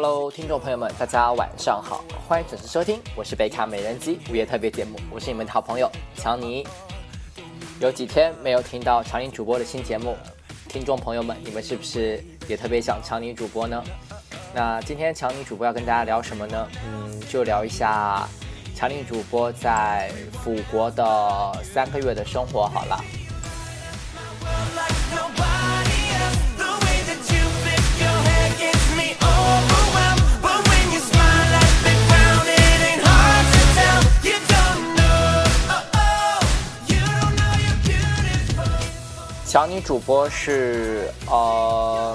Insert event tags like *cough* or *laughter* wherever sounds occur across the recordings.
Hello，听众朋友们，大家晚上好，欢迎准时收听，我是贝卡美人机午夜特别节目，我是你们的好朋友强尼。有几天没有听到强尼主播的新节目，听众朋友们，你们是不是也特别想强尼主播呢？那今天强尼主播要跟大家聊什么呢？嗯，就聊一下强尼主播在辅国的三个月的生活好了。小尼主播是呃，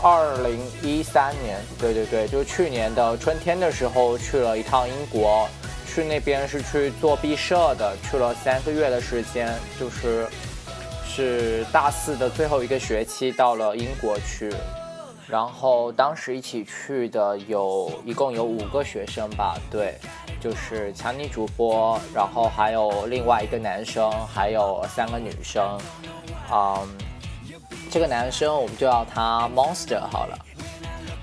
二零一三年，对对对，就去年的春天的时候去了一趟英国，去那边是去做毕设的，去了三个月的时间，就是是大四的最后一个学期到了英国去，然后当时一起去的有一共有五个学生吧，对。就是强尼主播，然后还有另外一个男生，还有三个女生。嗯，这个男生我们就叫他 Monster 好了。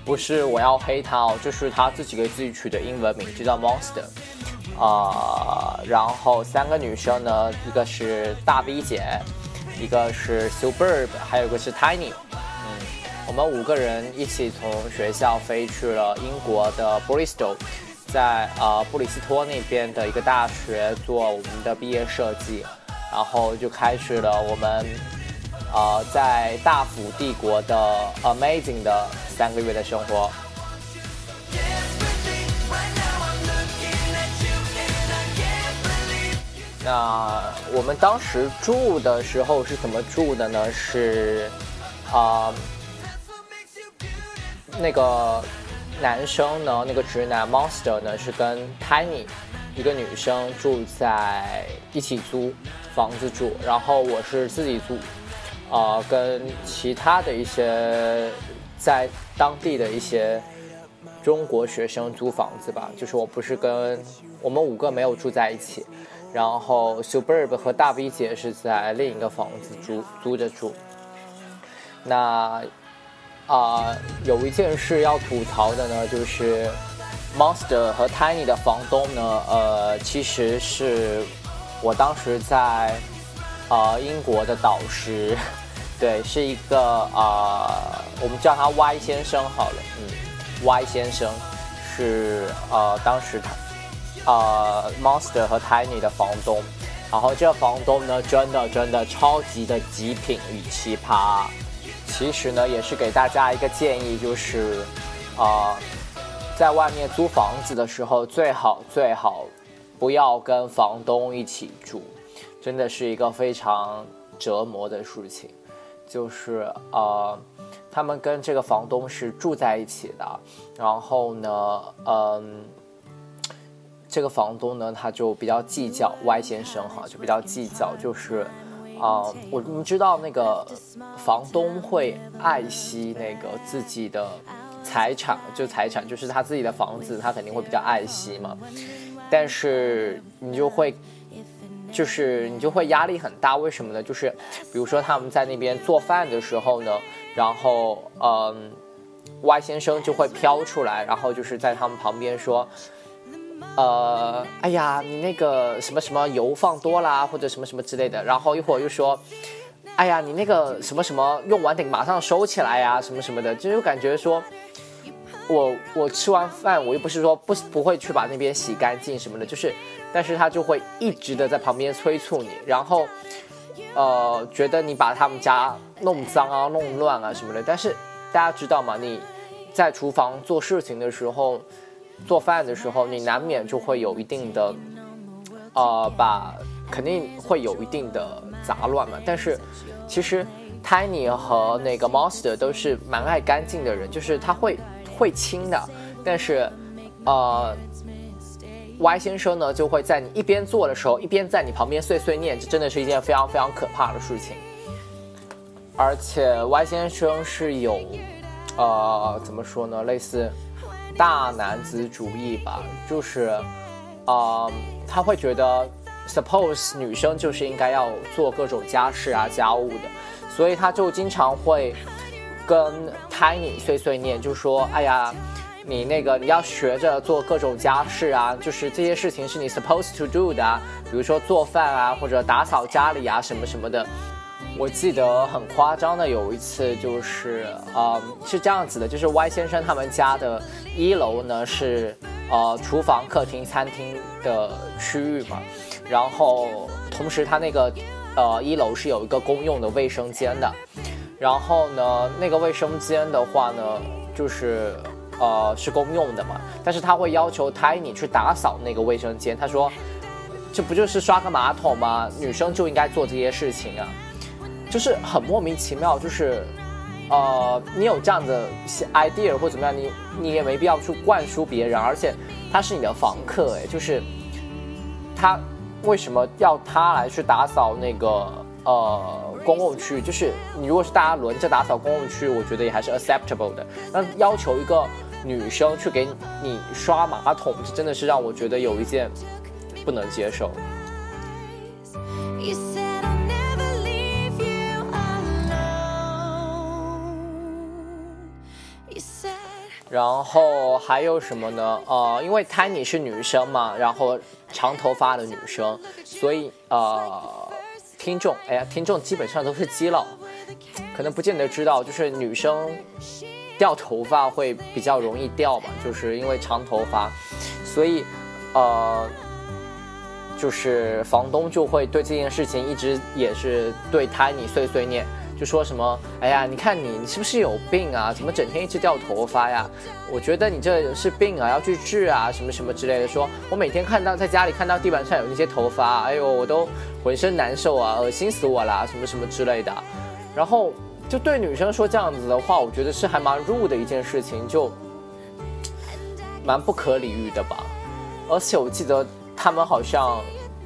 不是我要黑他哦，就是他自己给自己取的英文名，就叫 Monster。啊，然后三个女生呢，一个是大 V 姐，一个是 Superb，还有一个是 Tiny。嗯，我们五个人一起从学校飞去了英国的 Bristol。在呃布里斯托那边的一个大学做我们的毕业设计，然后就开始了我们呃在大府帝国的 amazing 的三个月的生活。那我们当时住的时候是怎么住的呢？是啊那个。男生呢，那个直男 Monster 呢是跟 Tiny 一个女生住在一起租房子住，然后我是自己租，呃，跟其他的一些在当地的一些中国学生租房子吧，就是我不是跟我们五个没有住在一起，然后 Superb 和大 V 姐是在另一个房子租租着住，那。啊，有一件事要吐槽的呢，就是 Monster 和 Tiny 的房东呢，呃，其实是我当时在呃英国的导师，*laughs* 对，是一个啊，我们叫他 Y 先生好了，嗯，Y 先生是呃当时他呃 Monster 和 Tiny 的房东，然后这房东呢，真的真的超级的极品与奇葩。其实呢，也是给大家一个建议，就是，啊，在外面租房子的时候，最好最好不要跟房东一起住，真的是一个非常折磨的事情。就是呃，他们跟这个房东是住在一起的，然后呢，嗯，这个房东呢，他就比较计较，Y 先生哈，就比较计较，就是。啊，我们知道那个房东会爱惜那个自己的财产，就财产就是他自己的房子，他肯定会比较爱惜嘛。但是你就会，就是你就会压力很大，为什么呢？就是比如说他们在那边做饭的时候呢，然后嗯，Y 先生就会飘出来，然后就是在他们旁边说。呃，哎呀，你那个什么什么油放多啦，或者什么什么之类的，然后一会儿又说，哎呀，你那个什么什么用完得马上收起来呀，什么什么的，就感觉说，我我吃完饭，我又不是说不不会去把那边洗干净什么的，就是，但是他就会一直的在旁边催促你，然后，呃，觉得你把他们家弄脏啊、弄乱啊什么的，但是大家知道吗？你在厨房做事情的时候。做饭的时候，你难免就会有一定的，呃，把肯定会有一定的杂乱嘛。但是，其实 Tiny 和那个 Monster 都是蛮爱干净的人，就是他会会清的。但是，呃，Y 先生呢就会在你一边做的时候，一边在你旁边碎碎念，这真的是一件非常非常可怕的事情。而且 Y 先生是有，呃，怎么说呢，类似。大男子主义吧，就是，啊，他会觉得，suppose 女生就是应该要做各种家事啊、家务的，所以他就经常会跟 Tiny 碎碎念，就说：“哎呀，你那个你要学着做各种家事啊，就是这些事情是你 supposed to do 的，比如说做饭啊，或者打扫家里啊，什么什么的。”我记得很夸张的有一次，就是呃是这样子的，就是 Y 先生他们家的一楼呢是呃厨房、客厅、餐厅的区域嘛，然后同时他那个呃一楼是有一个公用的卫生间的，然后呢那个卫生间的话呢就是呃是公用的嘛，但是他会要求 Tiny 去打扫那个卫生间，他说这不就是刷个马桶吗？女生就应该做这些事情啊。就是很莫名其妙，就是，呃，你有这样的 idea 或怎么样，你你也没必要去灌输别人，而且他是你的房客，哎，就是他为什么要他来去打扫那个呃公共区域？就是你如果是大家轮着打扫公共区域，我觉得也还是 acceptable 的。那要求一个女生去给你刷马桶，这真的是让我觉得有一件不能接受。然后还有什么呢？呃，因为 Tiny 是女生嘛，然后长头发的女生，所以呃，听众，哎呀，听众基本上都是基佬，可能不见得知道，就是女生掉头发会比较容易掉嘛，就是因为长头发，所以呃，就是房东就会对这件事情一直也是对 Tiny 碎碎念。就说什么，哎呀，你看你，你是不是有病啊？怎么整天一直掉头发呀？我觉得你这是病啊，要去治啊，什么什么之类的。说我每天看到在家里看到地板上有那些头发，哎呦，我都浑身难受啊，恶心死我啦，什么什么之类的。然后就对女生说这样子的话，我觉得是还蛮入的一件事情，就蛮不可理喻的吧。而且我记得他们好像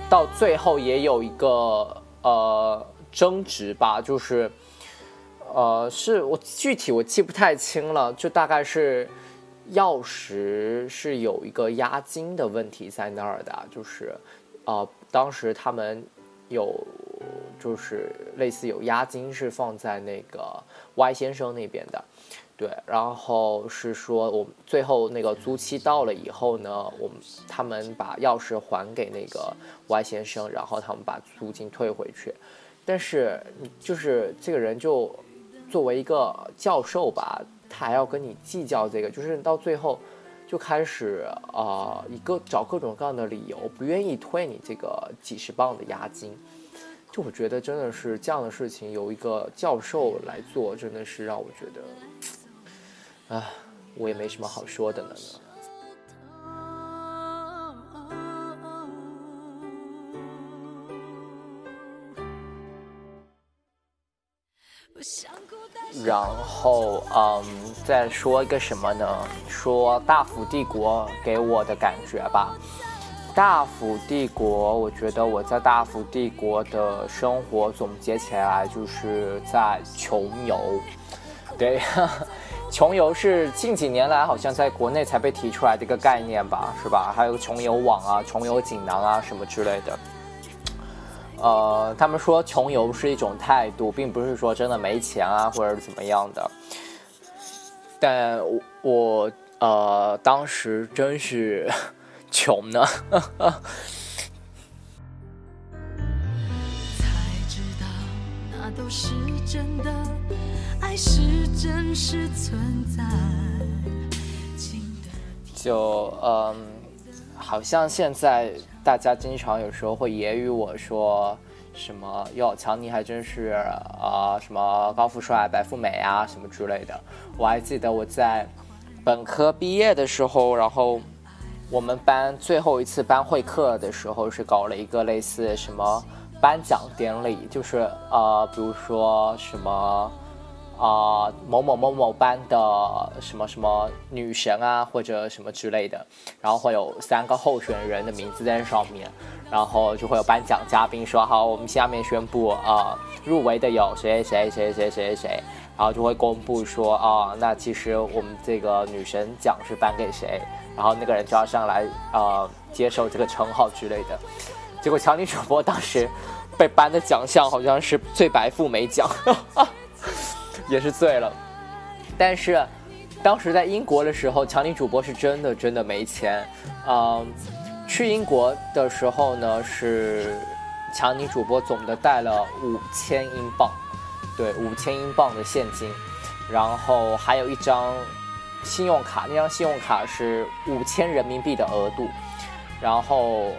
到最后也有一个呃争执吧，就是。呃，是我具体我记不太清了，就大概是钥匙是有一个押金的问题在那儿的，就是，呃，当时他们有就是类似有押金是放在那个 Y 先生那边的，对，然后是说我最后那个租期到了以后呢，我们他们把钥匙还给那个 Y 先生，然后他们把租金退回去，但是就是这个人就。作为一个教授吧，他还要跟你计较这个，就是到最后就开始啊，一个找各种各样的理由，不愿意退你这个几十磅的押金。就我觉得真的是这样的事情，由一个教授来做，真的是让我觉得，啊，我也没什么好说的了呢。不想然后，嗯，再说一个什么呢？说大福帝国给我的感觉吧。大福帝国，我觉得我在大福帝国的生活总结起来就是在穷游。对，*laughs* 穷游是近几年来好像在国内才被提出来的一个概念吧，是吧？还有穷游网啊、穷游锦囊啊什么之类的。呃，他们说穷游是一种态度，并不是说真的没钱啊，或者怎么样的。但我呃，当时真是穷呢。都是真的，爱是真实存在就嗯，好像现在。大家经常有时候会揶揄我说什么哟，强尼还真是啊，什么高富帅、白富美啊，什么之类的。我还记得我在本科毕业的时候，然后我们班最后一次班会课的时候是搞了一个类似什么颁奖典礼，就是呃，比如说什么。啊，某某某某班的什么什么女神啊，或者什么之类的，然后会有三个候选人的名字在上面，然后就会有颁奖嘉宾说：“好，我们下面宣布啊，入围的有谁谁谁谁谁谁谁，然后就会公布说啊，那其实我们这个女神奖是颁给谁，然后那个人就要上来啊接受这个称号之类的。结果乔尼主播当时被颁的奖项好像是最白富美奖。”也是醉了，但是当时在英国的时候，强尼主播是真的真的没钱。嗯，去英国的时候呢，是强尼主播总的带了五千英镑，对，五千英镑的现金，然后还有一张信用卡，那张信用卡是五千人民币的额度，然后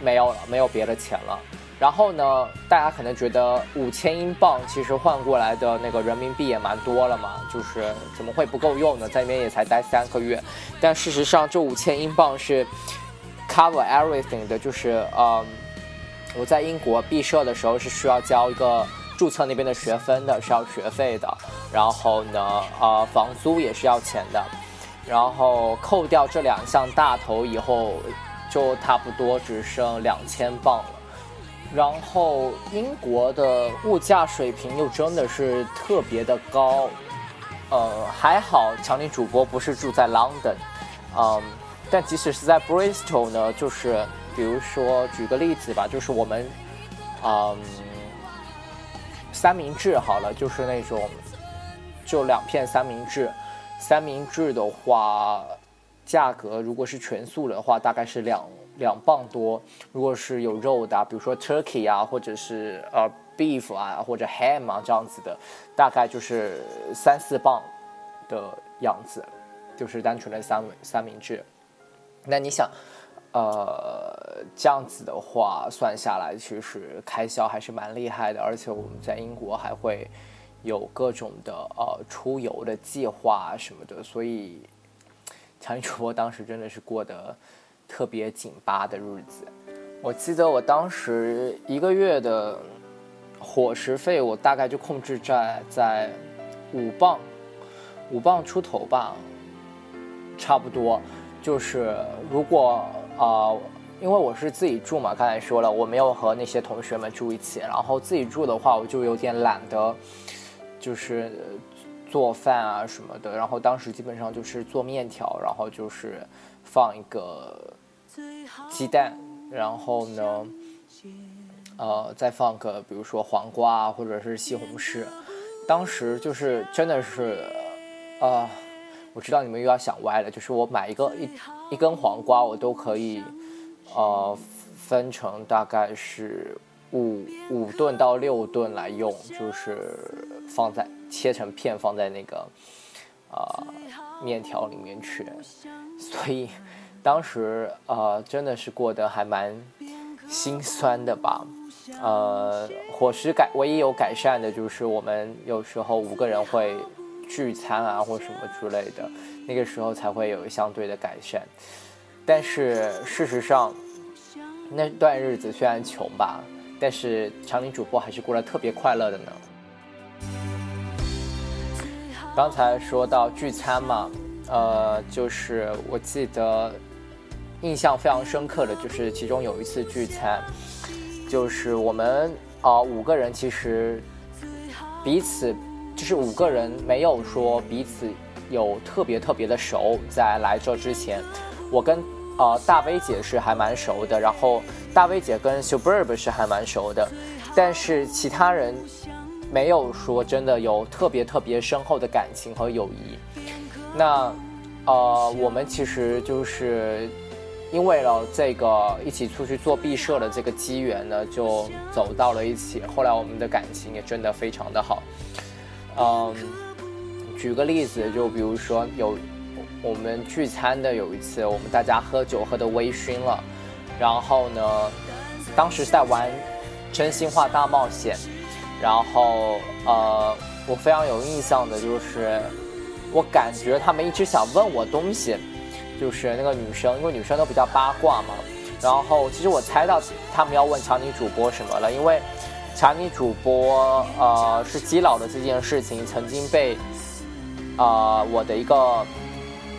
没有了，没有别的钱了。然后呢，大家可能觉得五千英镑其实换过来的那个人民币也蛮多了嘛，就是怎么会不够用呢？在那边也才待三个月，但事实上这五千英镑是 cover everything 的，就是呃，我在英国毕设的时候是需要交一个注册那边的学分的，是要学费的。然后呢，呃，房租也是要钱的。然后扣掉这两项大头以后，就差不多只剩两千镑了。然后英国的物价水平又真的是特别的高，呃，还好强尼主播不是住在 London，嗯，但即使是在 Bristol 呢，就是比如说举个例子吧，就是我们，嗯，三明治好了，就是那种就两片三明治，三明治的话，价格如果是全素的话，大概是两。两磅多，如果是有肉的，比如说 turkey 啊，或者是呃 beef 啊，或者 ham 啊这样子的，大概就是三四磅的样子，就是单纯的三三明治。那你想，呃，这样子的话算下来，其实开销还是蛮厉害的，而且我们在英国还会有各种的呃出游的计划什么的，所以强尼主播当时真的是过得。特别紧巴的日子，我记得我当时一个月的伙食费，我大概就控制在在五磅，五磅出头吧，差不多。就是如果啊，因为我是自己住嘛，刚才说了，我没有和那些同学们住一起，然后自己住的话，我就有点懒得，就是做饭啊什么的。然后当时基本上就是做面条，然后就是放一个。鸡蛋，然后呢，呃，再放个比如说黄瓜，或者是西红柿。当时就是真的是，啊，我知道你们又要想歪了，就是我买一个一一根黄瓜，我都可以，呃，分成大概是五五顿到六顿来用，就是放在切成片放在那个啊面条里面去，所以。当时呃真的是过得还蛮心酸的吧，呃伙食改唯一有改善的就是我们有时候五个人会聚餐啊或什么之类的，那个时候才会有相对的改善。但是事实上那段日子虽然穷吧，但是长宁主播还是过得特别快乐的呢。刚才说到聚餐嘛，呃就是我记得。印象非常深刻的就是其中有一次聚餐，就是我们啊五个人其实彼此就是五个人没有说彼此有特别特别的熟，在来这之前，我跟呃大薇姐是还蛮熟的，然后大薇姐跟 Suburb 是还蛮熟的，但是其他人没有说真的有特别特别深厚的感情和友谊。那呃我们其实就是。因为了这个一起出去做毕设的这个机缘呢，就走到了一起。后来我们的感情也真的非常的好。嗯，举个例子，就比如说有我们聚餐的有一次，我们大家喝酒喝的微醺了，然后呢，当时在玩真心话大冒险，然后呃，我非常有印象的就是，我感觉他们一直想问我东西。就是那个女生，因为女生都比较八卦嘛。然后其实我猜到他们要问强尼主播什么了，因为强尼主播呃是基佬的这件事情曾经被啊我的一个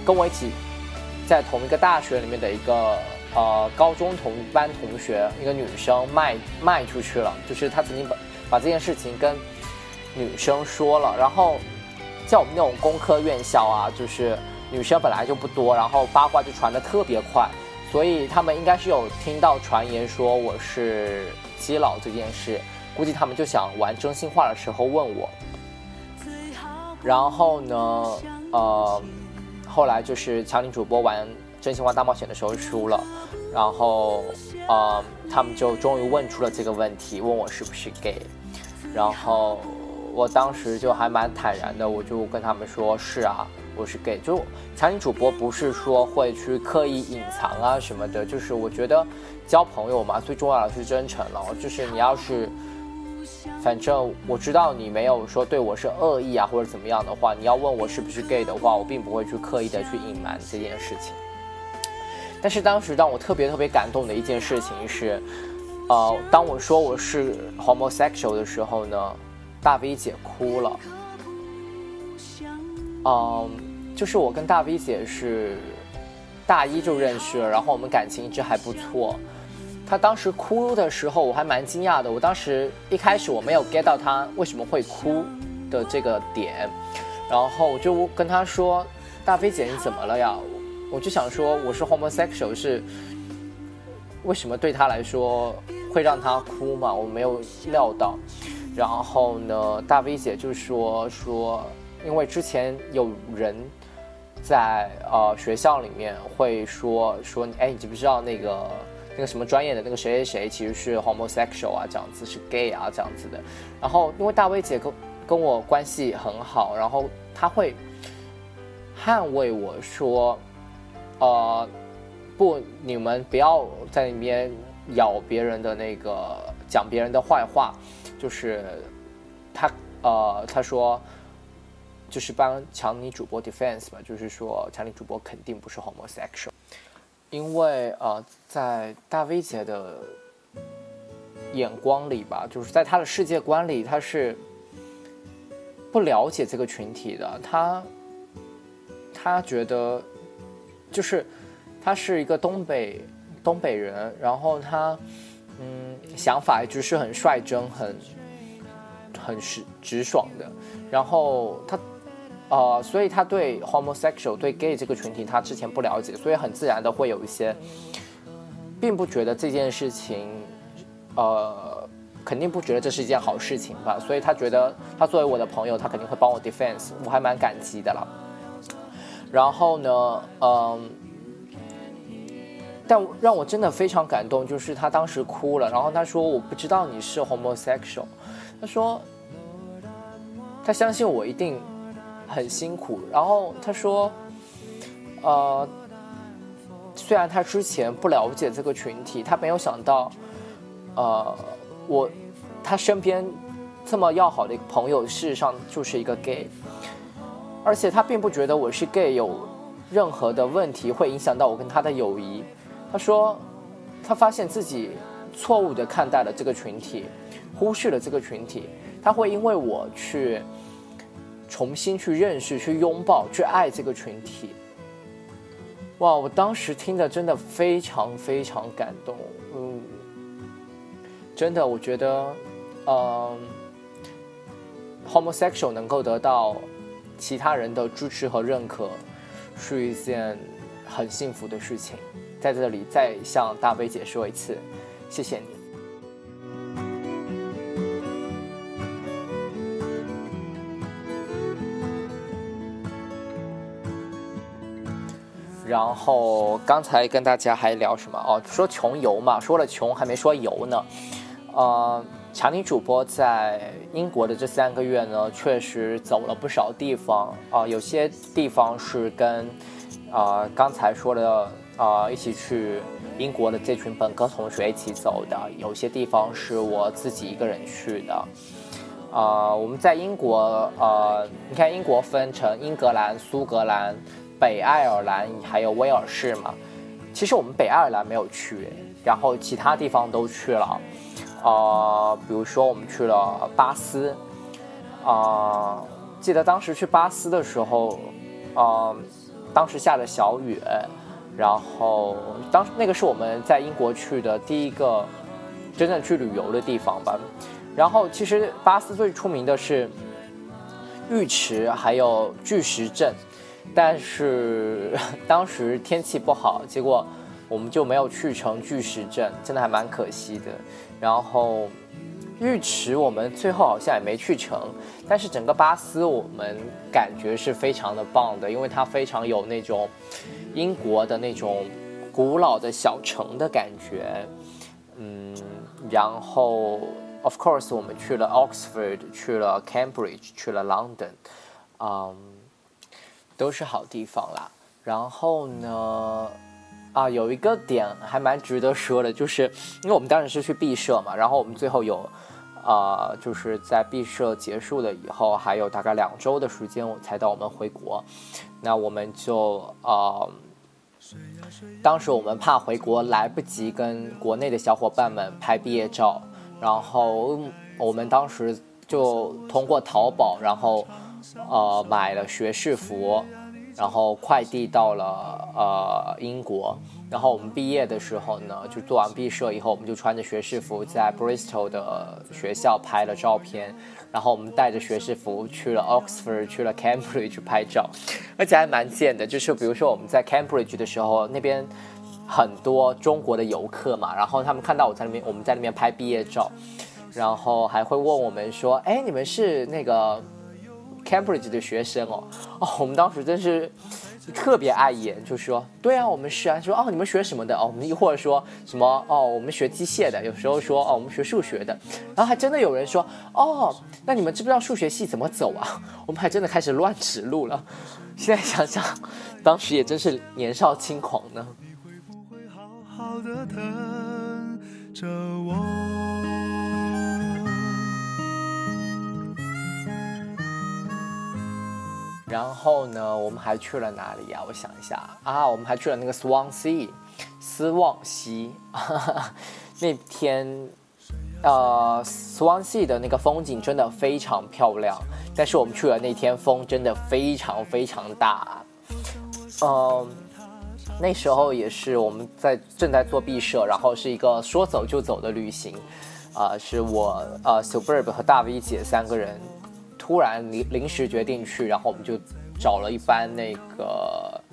跟我一起在同一个大学里面的一个呃高中同班同学一个女生卖卖出去了，就是他曾经把把这件事情跟女生说了，然后像我们那种工科院校啊，就是。女生本来就不多，然后八卦就传的特别快，所以他们应该是有听到传言说我是基佬这件事，估计他们就想玩真心话的时候问我。然后呢，呃，后来就是强林主播玩真心话大冒险的时候输了，然后呃，他们就终于问出了这个问题，问我是不是 gay，然后我当时就还蛮坦然的，我就跟他们说是啊，我是 gay。就强尼主播不是说会去刻意隐藏啊什么的，就是我觉得交朋友嘛，最重要的是真诚了，就是你要是。反正我知道你没有说对我是恶意啊，或者怎么样的话，你要问我是不是 gay 的话，我并不会去刻意的去隐瞒这件事情。但是当时让我特别特别感动的一件事情是，呃，当我说我是 homosexual 的时候呢，大 V 姐哭了。嗯，就是我跟大 V 姐是大一就认识了，然后我们感情一直还不错。她当时哭的时候，我还蛮惊讶的。我当时一开始我没有 get 到她为什么会哭的这个点，然后我就跟她说：“大飞姐，你怎么了呀？”我就想说，我是 homosexual，是为什么对她来说会让她哭嘛？我没有料到。然后呢，大 V 姐就说说，因为之前有人在呃学校里面会说说，哎，你知不知道那个？那个什么专业的那个谁谁谁其实是 homosexual 啊，这样子是 gay 啊，这样子的。然后因为大威姐跟跟我关系很好，然后她会捍卫我说，呃，不，你们不要在那边咬别人的那个讲别人的坏话，就是她呃她说就是帮强尼主播 defense 吧，就是说强尼主播肯定不是 homosexual。因为呃，在大 V 姐的眼光里吧，就是在她的世界观里，她是不了解这个群体的。她她觉得，就是她是一个东北东北人，然后她嗯想法一直是很率真、很很直直爽的，然后她。呃，所以他对 homosexual 对 gay 这个群体他之前不了解，所以很自然的会有一些，并不觉得这件事情，呃，肯定不觉得这是一件好事情吧。所以他觉得他作为我的朋友，他肯定会帮我 defense，我还蛮感激的了。然后呢，嗯，但让我真的非常感动，就是他当时哭了，然后他说我不知道你是 homosexual，他说他相信我一定。很辛苦，然后他说，呃，虽然他之前不了解这个群体，他没有想到，呃，我他身边这么要好的一个朋友，事实上就是一个 gay，而且他并不觉得我是 gay 有任何的问题会影响到我跟他的友谊。他说，他发现自己错误的看待了这个群体，忽视了这个群体，他会因为我去。重新去认识、去拥抱、去爱这个群体。哇！我当时听的真的非常非常感动。嗯，真的，我觉得，嗯，homosexual 能够得到其他人的支持和认可，是一件很幸福的事情。在这里，再向大贝姐说一次，谢谢你。然后刚才跟大家还聊什么哦？说穷游嘛，说了穷还没说游呢。呃，强尼主播在英国的这三个月呢，确实走了不少地方啊。有些地方是跟啊刚才说的啊一起去英国的这群本科同学一起走的，有些地方是我自己一个人去的。啊，我们在英国呃，你看英国分成英格兰、苏格兰。北爱尔兰还有威尔士嘛，其实我们北爱尔兰没有去，然后其他地方都去了，呃，比如说我们去了巴斯，啊，记得当时去巴斯的时候，啊，当时下着小雨，然后当那个是我们在英国去的第一个真正去旅游的地方吧，然后其实巴斯最出名的是浴池还有巨石阵。但是 *laughs* 当时天气不好，结果我们就没有去成巨石阵，真的还蛮可惜的。然后浴池我们最后好像也没去成，但是整个巴斯我们感觉是非常的棒的，因为它非常有那种英国的那种古老的小城的感觉。嗯，然后 of course 我们去了 Oxford，去了 Cambridge，去了 London，嗯，都是好地方啦。然后呢？啊，有一个点还蛮值得说的，就是因为我们当时是去毕设嘛，然后我们最后有，呃，就是在毕设结束了以后，还有大概两周的时间，我才到我们回国。那我们就呃，当时我们怕回国来不及跟国内的小伙伴们拍毕业照，然后我们当时就通过淘宝，然后呃买了学士服。然后快递到了呃英国，然后我们毕业的时候呢，就做完毕设以后，我们就穿着学士服在 Bristol 的学校拍了照片，然后我们带着学士服去了 Oxford，去了 Cambridge 拍照，而且还蛮贱的，就是比如说我们在 Cambridge 的时候，那边很多中国的游客嘛，然后他们看到我在那边，我们在那边拍毕业照，然后还会问我们说，哎，你们是那个？Cambridge 的学生哦，哦，我们当时真是特别碍眼，就说对啊，我们是啊，说哦，你们学什么的哦？我们或者说什么哦，我们学机械的，有时候说哦，我们学数学的，然后还真的有人说哦，那你们知不知道数学系怎么走啊？*laughs* 我们还真的开始乱指路了。现在想想，当时也真是年少轻狂呢。你会不会好好的等着我然后呢，我们还去了哪里呀？我想一下啊，我们还去了那个 Swansea，斯旺西。*laughs* 那天，呃，Swansea 的那个风景真的非常漂亮，但是我们去了那天风真的非常非常大。嗯，那时候也是我们在正在做毕设，然后是一个说走就走的旅行。啊，是我呃 Superb 和大 V 姐三个人。突然临临时决定去，然后我们就找了一班那个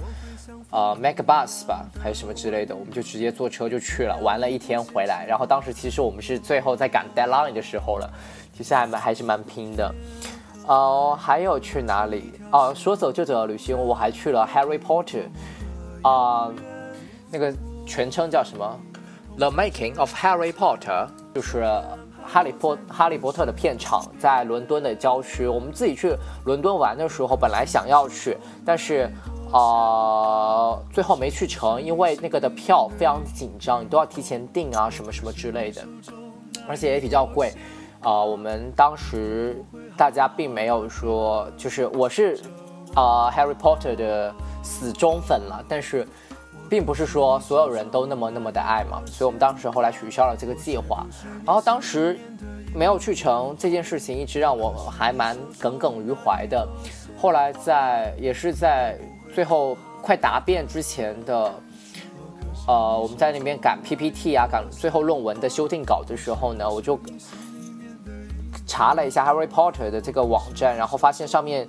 呃 MacBus 吧，还是什么之类的，我们就直接坐车就去了，玩了一天回来。然后当时其实我们是最后在赶 deadline 的时候了，其实还蛮还是蛮拼的。哦，还有去哪里？哦，说走就走的旅行，我还去了 Harry Potter，啊，那个全称叫什么？The Making of Harry Potter，就是。哈利波哈利波特的片场在伦敦的郊区，我们自己去伦敦玩的时候，本来想要去，但是，呃，最后没去成，因为那个的票非常紧张，你都要提前订啊，什么什么之类的，而且也比较贵，啊，我们当时大家并没有说，就是我是，啊，Harry Potter 的死忠粉了，但是。并不是说所有人都那么那么的爱嘛，所以我们当时后来取消了这个计划，然后当时没有去成这件事情，一直让我还蛮耿耿于怀的。后来在也是在最后快答辩之前的，呃，我们在那边赶 PPT 啊，赶最后论文的修订稿的时候呢，我就查了一下 Harry Potter 的这个网站，然后发现上面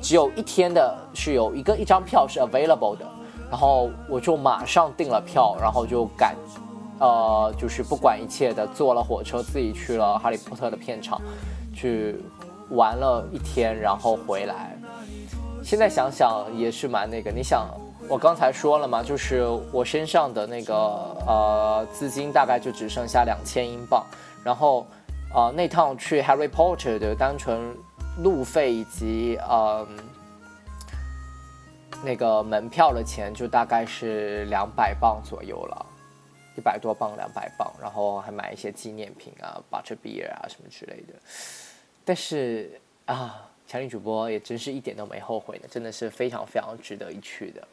只有一天的是有一个一张票是 available 的。然后我就马上订了票，然后就赶，呃，就是不管一切的坐了火车，自己去了哈利波特的片场，去玩了一天，然后回来。现在想想也是蛮那个，你想，我刚才说了嘛，就是我身上的那个呃资金大概就只剩下两千英镑，然后呃那趟去 Harry Potter 的单纯路费以及呃。那个门票的钱就大概是两百磅左右了，一百多磅，两百磅，然后还买一些纪念品啊，butterbeer 啊什么之类的。但是啊，强力主播也真是一点都没后悔的，真的是非常非常值得一去的。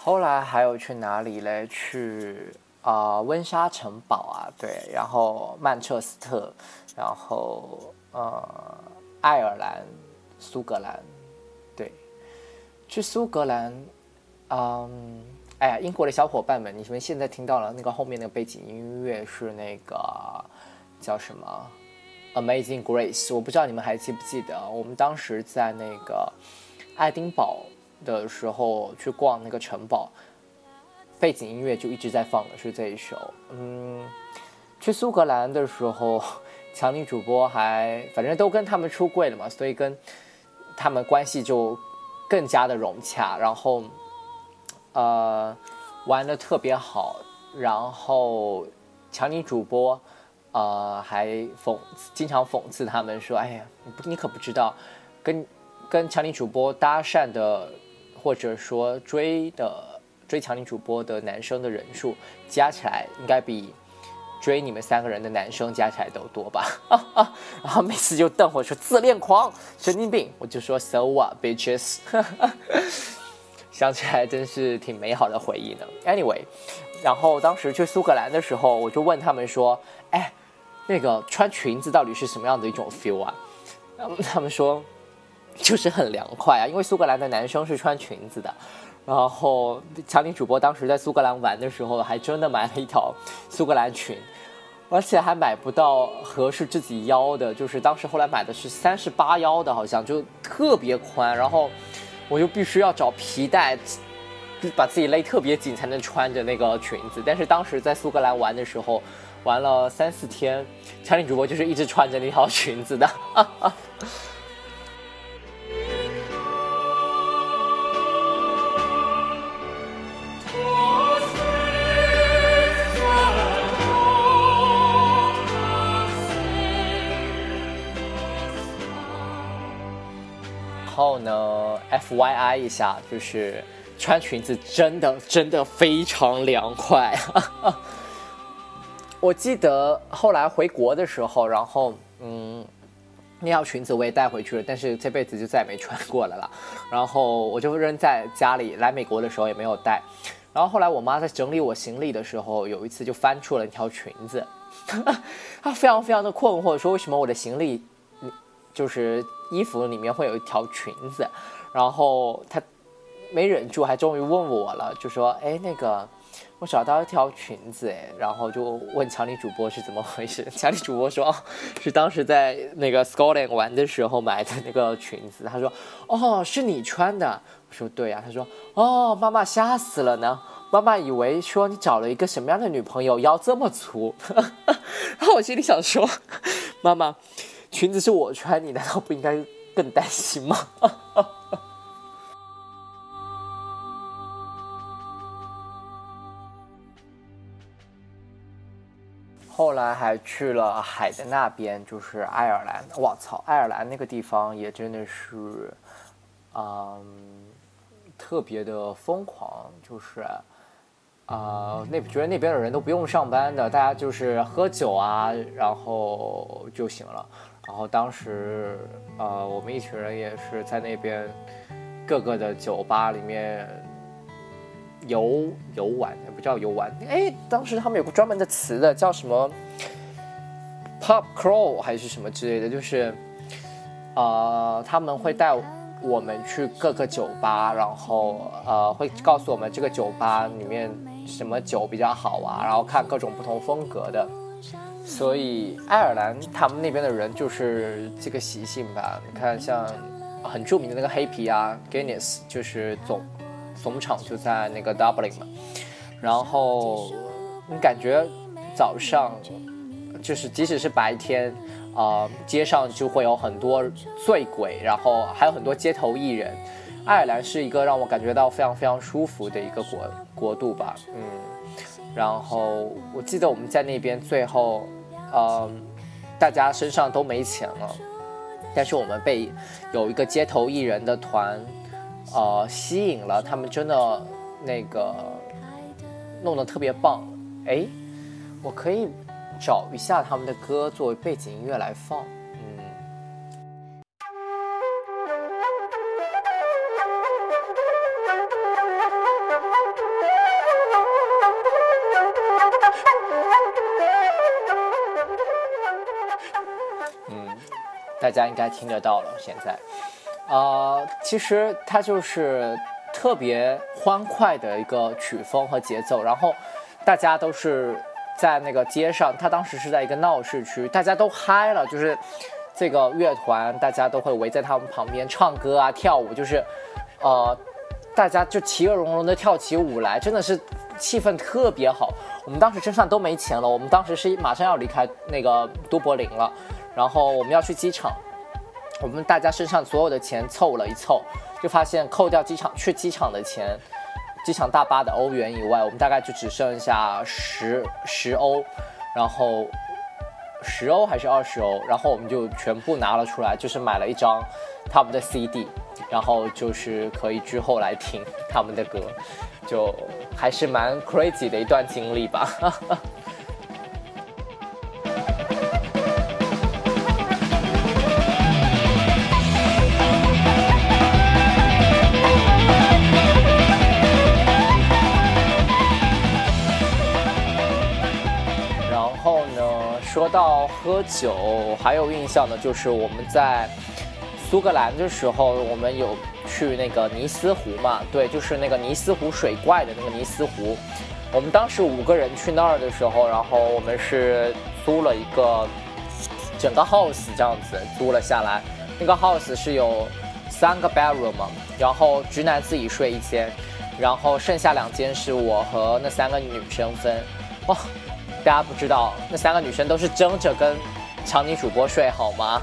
后来还有去哪里嘞？去啊温莎城堡啊，对，然后曼彻斯特，然后呃爱尔兰、苏格兰。去苏格兰，嗯，哎呀，英国的小伙伴们，你们现在听到了那个后面那个背景音乐是那个叫什么《Amazing Grace》？我不知道你们还记不记得，我们当时在那个爱丁堡的时候去逛那个城堡，背景音乐就一直在放的是这一首。嗯，去苏格兰的时候强尼主播还反正都跟他们出柜了嘛，所以跟他们关系就更加的融洽，然后呃玩的特别好，然后强尼主播呃还讽经常讽刺他们说：“哎呀，你不你可不知道，跟跟强尼主播搭讪的或者说追的。”追强尼主播的男生的人数加起来应该比追你们三个人的男生加起来都多吧？然 *laughs* 后每次就瞪我说自恋狂、神经病，我就说 So what bitches？*laughs* 想起来真是挺美好的回忆呢。Anyway，然后当时去苏格兰的时候，我就问他们说：“哎，那个穿裙子到底是什么样的一种 feel 啊？”他们说 *laughs* 就是很凉快啊，因为苏格兰的男生是穿裙子的。然后强尼主播当时在苏格兰玩的时候，还真的买了一条苏格兰裙，而且还买不到合适自己腰的，就是当时后来买的是三十八腰的，好像就特别宽，然后我就必须要找皮带，把自己勒特别紧才能穿着那个裙子。但是当时在苏格兰玩的时候，玩了三四天，强尼主播就是一直穿着那条裙子的。，F Y I 一下，就是穿裙子真的真的非常凉快。*laughs* 我记得后来回国的时候，然后嗯，那条裙子我也带回去了，但是这辈子就再也没穿过了啦。然后我就扔在家里，来美国的时候也没有带。然后后来我妈在整理我行李的时候，有一次就翻出了一条裙子，*laughs* 她非常非常的困惑，说为什么我的行李。就是衣服里面会有一条裙子，然后他没忍住，还终于问我了，就说：“哎，那个我找到一条裙子，哎。”然后就问强力主播是怎么回事。*laughs* 强力主播说：“是当时在那个 Scotland 玩的时候买的那个裙子。”他说：“哦，是你穿的？”我说：“对呀。”他说：“哦，妈妈吓死了呢，妈妈以为说你找了一个什么样的女朋友，腰这么粗。” *laughs* 然后我心里想说：“妈妈。”裙子是我穿，你难道不应该更担心吗？*laughs* 后来还去了海的那边，就是爱尔兰。我操，爱尔兰那个地方也真的是，嗯，特别的疯狂，就是。啊，那觉得那边的人都不用上班的，大家就是喝酒啊，然后就行了。然后当时，呃，我们一群人也是在那边各个的酒吧里面游游玩，也不叫游玩。哎，当时他们有个专门的词的，叫什么 “pop crawl” 还是什么之类的，就是，呃，他们会带我们去各个酒吧，然后呃，会告诉我们这个酒吧里面。什么酒比较好啊？然后看各种不同风格的，所以爱尔兰他们那边的人就是这个习性吧。你看，像很著名的那个黑啤啊，Guinness，就是总总厂就在那个 Dublin 嘛。然后你感觉早上就是即使是白天啊，街上就会有很多醉鬼，然后还有很多街头艺人。爱尔兰是一个让我感觉到非常非常舒服的一个国国度吧，嗯，然后我记得我们在那边最后，嗯，大家身上都没钱了，但是我们被有一个街头艺人的团，呃，吸引了，他们真的那个弄得特别棒，哎，我可以找一下他们的歌作为背景音乐来放。大家应该听得到了。现在，呃，其实它就是特别欢快的一个曲风和节奏，然后大家都是在那个街上。他当时是在一个闹市区，大家都嗨了，就是这个乐团，大家都会围在他们旁边唱歌啊、跳舞，就是呃，大家就其乐融融的跳起舞来，真的是气氛特别好。我们当时身上都没钱了，我们当时是马上要离开那个都柏林了，然后我们要去机场，我们大家身上所有的钱凑了一凑，就发现扣掉机场去机场的钱，机场大巴的欧元以外，我们大概就只剩下十十欧，然后十欧还是二十欧，然后我们就全部拿了出来，就是买了一张他们的 CD，然后就是可以之后来听他们的歌。就还是蛮 crazy 的一段经历吧。喝酒，还有印象的就是我们在苏格兰的时候，我们有。去那个尼斯湖嘛，对，就是那个尼斯湖水怪的那个尼斯湖。我们当时五个人去那儿的时候，然后我们是租了一个整个 house 这样子租了下来。那个 house 是有三个 bedroom 嘛，然后直男自己睡一间，然后剩下两间是我和那三个女生分。哇，大家不知道，那三个女生都是争着跟强尼主播睡好吗？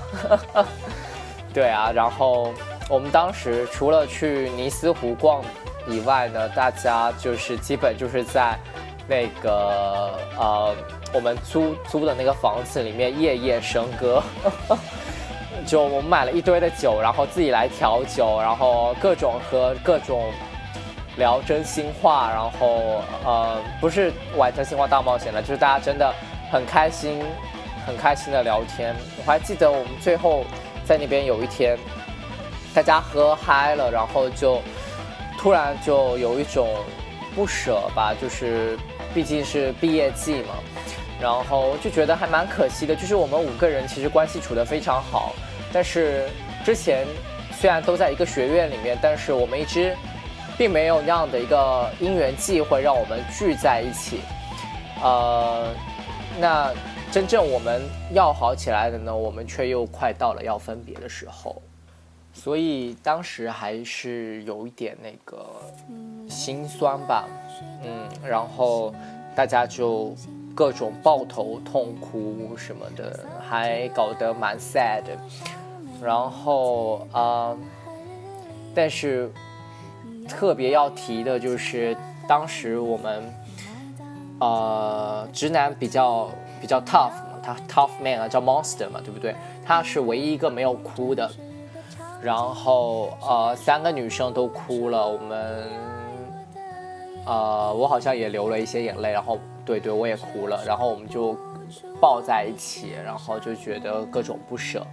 *laughs* 对啊，然后。我们当时除了去尼斯湖逛以外呢，大家就是基本就是在那个呃我们租租的那个房子里面夜夜笙歌，*laughs* 就我们买了一堆的酒，然后自己来调酒，然后各种喝，各种聊真心话，然后呃不是玩真心话大冒险了，就是大家真的很开心，很开心的聊天。我还记得我们最后在那边有一天。大家喝嗨了，然后就突然就有一种不舍吧，就是毕竟是毕业季嘛，然后就觉得还蛮可惜的。就是我们五个人其实关系处得非常好，但是之前虽然都在一个学院里面，但是我们一直并没有那样的一个因缘际会让我们聚在一起。呃，那真正我们要好起来的呢，我们却又快到了要分别的时候。所以当时还是有一点那个心酸吧，嗯，然后大家就各种抱头痛哭什么的，还搞得蛮 sad。然后啊，但是特别要提的就是当时我们呃直男比较比较 tough 嘛，他 tough man 啊，叫 monster 嘛，对不对？他是唯一一个没有哭的。然后呃，三个女生都哭了，我们呃，我好像也流了一些眼泪，然后对对，我也哭了，然后我们就抱在一起，然后就觉得各种不舍。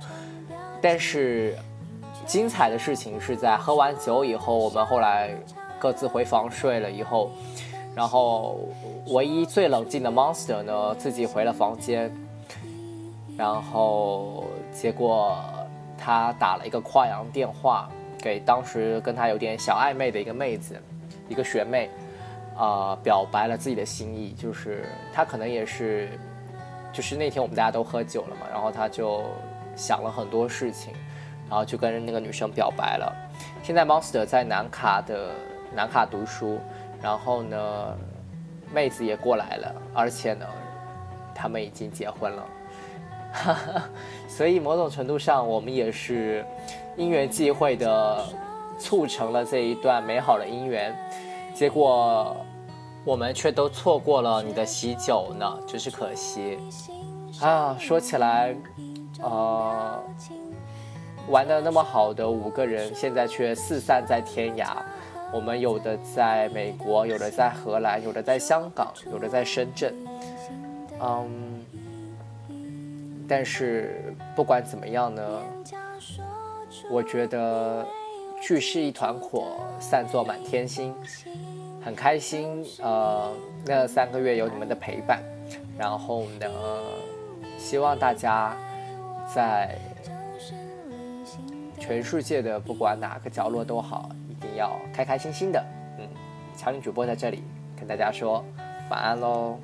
但是精彩的事情是在喝完酒以后，我们后来各自回房睡了以后，然后唯一最冷静的 Monster 呢，自己回了房间，然后结果。他打了一个跨洋电话给当时跟他有点小暧昧的一个妹子，一个学妹，啊，表白了自己的心意。就是他可能也是，就是那天我们大家都喝酒了嘛，然后他就想了很多事情，然后就跟那个女生表白了。现在 Monster 在南卡的南卡读书，然后呢，妹子也过来了，而且呢，他们已经结婚了。*laughs* 所以某种程度上，我们也是因缘际会的促成了这一段美好的姻缘，结果我们却都错过了你的喜酒呢，真是可惜啊！说起来，呃，玩的那么好的五个人，现在却四散在天涯。我们有的在美国，有的在荷兰，有的在香港，有的在深圳，嗯。但是不管怎么样呢，我觉得聚是一团火，散作满天星，很开心。呃，那三个月有你们的陪伴，然后呢，希望大家在全世界的不管哪个角落都好，一定要开开心心的。嗯，强女主播在这里跟大家说晚安喽。